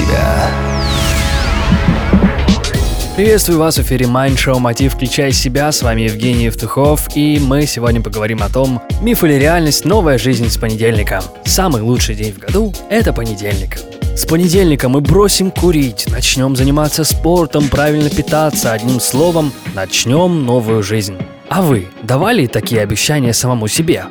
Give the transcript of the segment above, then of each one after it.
себя. Приветствую вас в эфире Mind Show Мотив Включай себя. С вами Евгений Евтухов. И мы сегодня поговорим о том, миф или реальность новая жизнь с понедельника. Самый лучший день в году – это понедельник. С понедельника мы бросим курить, начнем заниматься спортом, правильно питаться, одним словом, начнем новую жизнь. А вы давали такие обещания самому себе?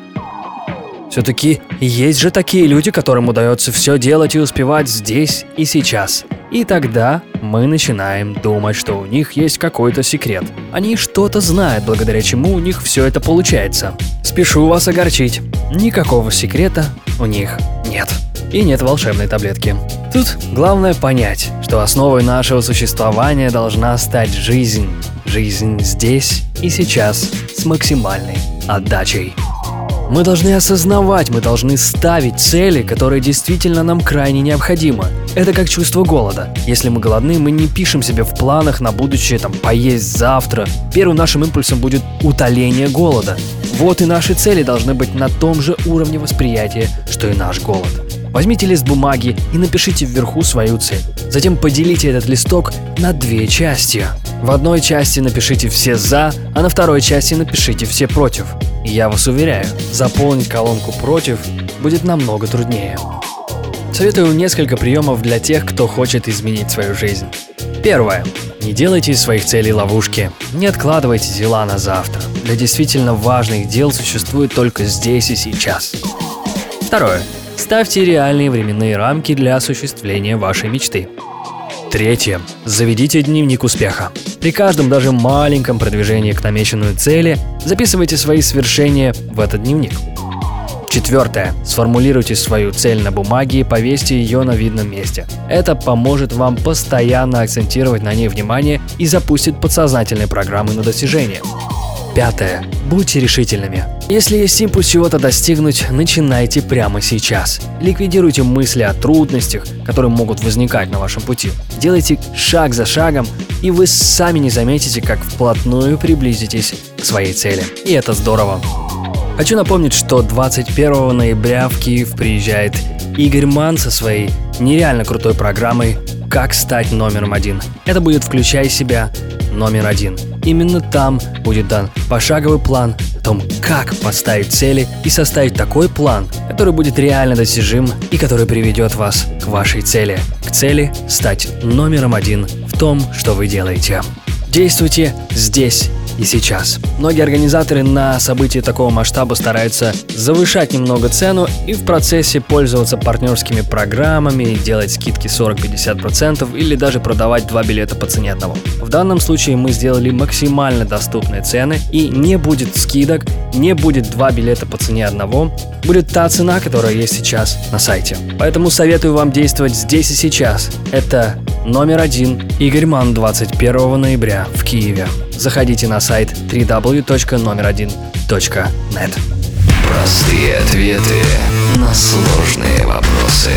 Все-таки есть же такие люди, которым удается все делать и успевать здесь и сейчас. И тогда мы начинаем думать, что у них есть какой-то секрет. Они что-то знают, благодаря чему у них все это получается. Спешу вас огорчить. Никакого секрета у них нет. И нет волшебной таблетки. Тут главное понять, что основой нашего существования должна стать жизнь. Жизнь здесь и сейчас с максимальной отдачей. Мы должны осознавать, мы должны ставить цели, которые действительно нам крайне необходимы. Это как чувство голода. Если мы голодны, мы не пишем себе в планах на будущее там поесть завтра. Первым нашим импульсом будет утоление голода. Вот и наши цели должны быть на том же уровне восприятия, что и наш голод. Возьмите лист бумаги и напишите вверху свою цель. Затем поделите этот листок на две части. В одной части напишите все «за», а на второй части напишите все «против». И я вас уверяю, заполнить колонку «против» будет намного труднее. Советую несколько приемов для тех, кто хочет изменить свою жизнь. Первое. Не делайте из своих целей ловушки. Не откладывайте дела на завтра. Для действительно важных дел существует только здесь и сейчас. Второе. Ставьте реальные временные рамки для осуществления вашей мечты. Третье. Заведите дневник успеха. При каждом даже маленьком продвижении к намеченной цели записывайте свои свершения в этот дневник. Четвертое. Сформулируйте свою цель на бумаге и повесьте ее на видном месте. Это поможет вам постоянно акцентировать на ней внимание и запустит подсознательные программы на достижение. Пятое. Будьте решительными. Если есть импульс чего-то достигнуть, начинайте прямо сейчас. Ликвидируйте мысли о трудностях, которые могут возникать на вашем пути. Делайте шаг за шагом, и вы сами не заметите, как вплотную приблизитесь к своей цели. И это здорово. Хочу напомнить, что 21 ноября в Киев приезжает Игорь Ман со своей нереально крутой программой «Как стать номером один». Это будет «Включай себя номер один». Именно там будет дан пошаговый план о том, как поставить цели и составить такой план, который будет реально достижим и который приведет вас к вашей цели. К цели стать номером один в том, что вы делаете. Действуйте здесь и сейчас. Многие организаторы на события такого масштаба стараются завышать немного цену и в процессе пользоваться партнерскими программами, делать скидки 40-50% или даже продавать два билета по цене одного. В данном случае мы сделали максимально доступные цены и не будет скидок, не будет два билета по цене одного, будет та цена, которая есть сейчас на сайте. Поэтому советую вам действовать здесь и сейчас. Это номер один Игорь Ман 21 ноября в Киеве. Заходите на сайт www.номер1.net. Простые ответы на сложные вопросы.